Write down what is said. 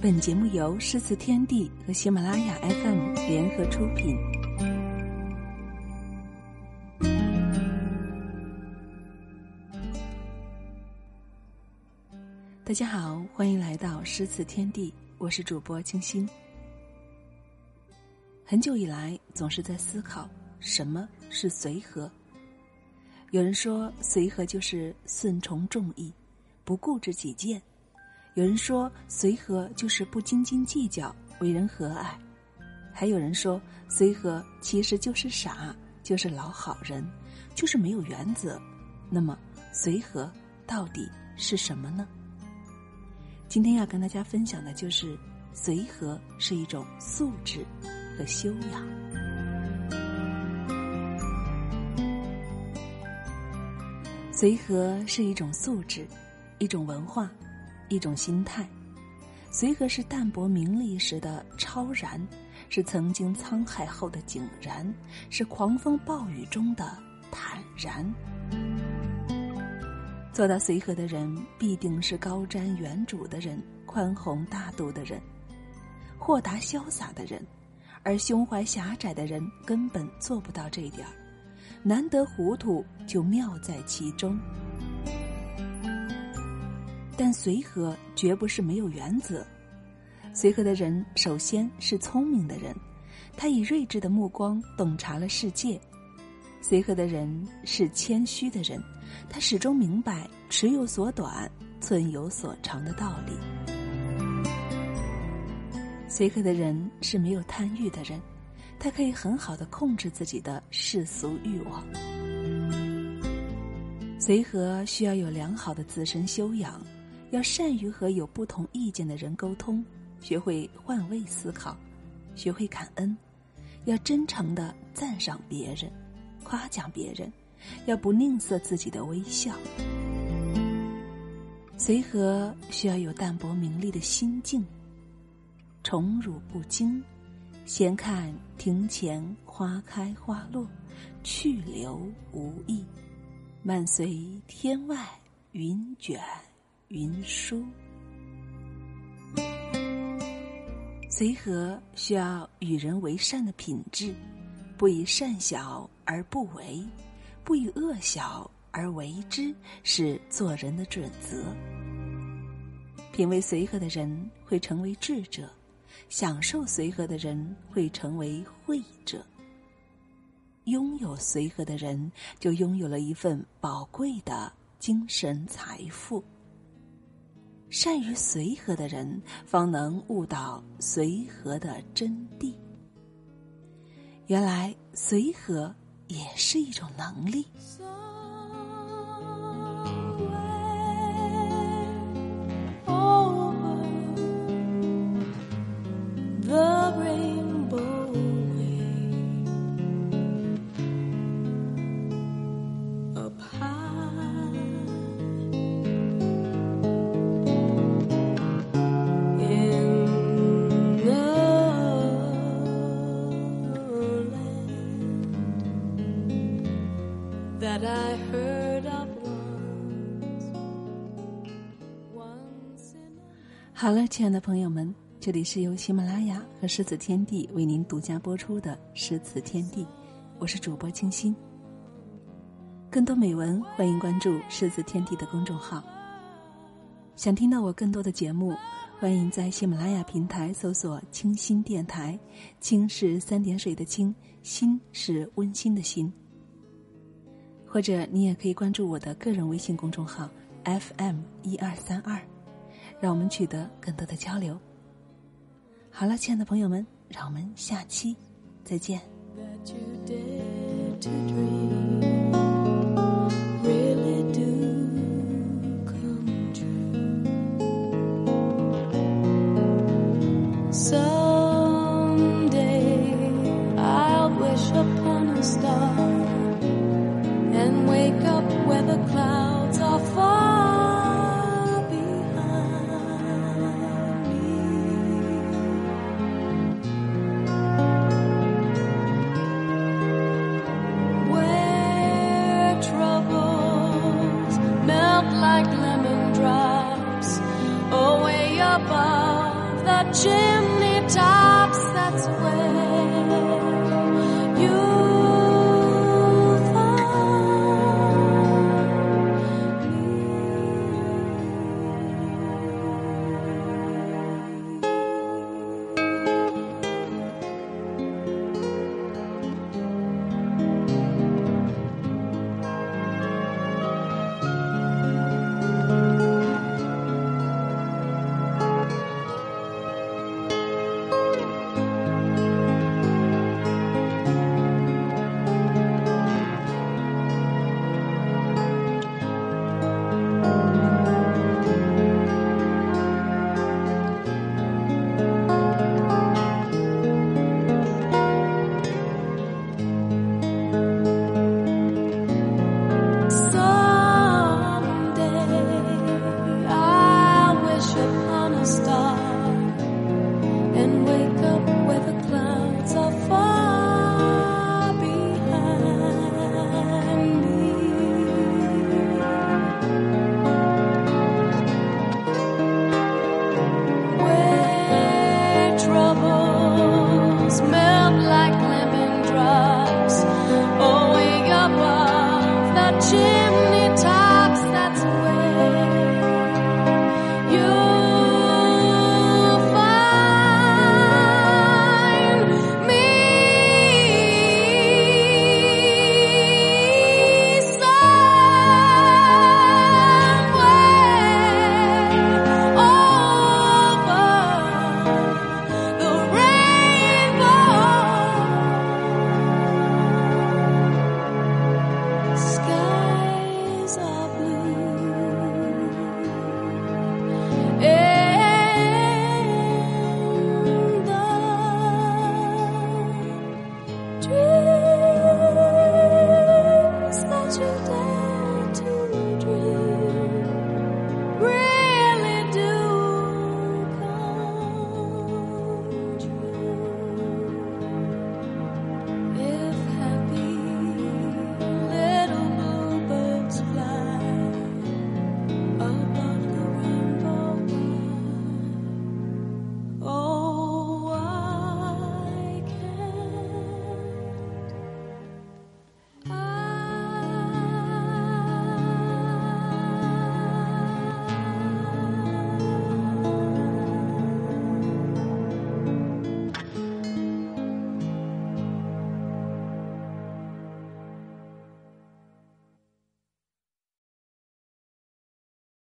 本节目由诗词天地和喜马拉雅 FM 联合出品。大家好，欢迎来到诗词天地，我是主播清新。很久以来，总是在思考什么是随和。有人说，随和就是顺从众意，不固执己见。有人说，随和就是不斤斤计较，为人和蔼；还有人说，随和其实就是傻，就是老好人，就是没有原则。那么，随和到底是什么呢？今天要跟大家分享的就是，随和是一种素质和修养。随和是一种素质，一种文化。一种心态，随和是淡泊名利时的超然，是曾经沧海后的井然，是狂风暴雨中的坦然。做到随和的人，必定是高瞻远瞩的人，宽宏大度的人，豁达潇洒的人，而胸怀狭窄的人根本做不到这点儿。难得糊涂，就妙在其中。但随和绝不是没有原则。随和的人首先是聪明的人，他以睿智的目光洞察了世界；随和的人是谦虚的人，他始终明白“尺有所短，寸有所长”的道理。随和的人是没有贪欲的人，他可以很好的控制自己的世俗欲望。随和需要有良好的自身修养。要善于和有不同意见的人沟通，学会换位思考，学会感恩，要真诚的赞赏别人，夸奖别人，要不吝啬自己的微笑。随和需要有淡泊名利的心境，宠辱不惊，闲看庭前花开花落，去留无意，漫随天外云卷。云舒，随和需要与人为善的品质，不以善小而不为，不以恶小而为之，是做人的准则。品味随和的人会成为智者，享受随和的人会成为慧者。拥有随和的人，就拥有了一份宝贵的精神财富。善于随和的人，方能悟到随和的真谛。原来随和也是一种能力。好了，亲爱的朋友们，这里是由喜马拉雅和诗词天地为您独家播出的《诗词天地》，我是主播清新。更多美文，欢迎关注诗词天地的公众号。想听到我更多的节目，欢迎在喜马拉雅平台搜索“清新电台”，“清”是三点水的“清”，“新”是温馨的“心”。或者你也可以关注我的个人微信公众号 “FM 一二三二”。让我们取得更多的交流。好了，亲爱的朋友们，让我们下期再见。Above the chimney tops, that's where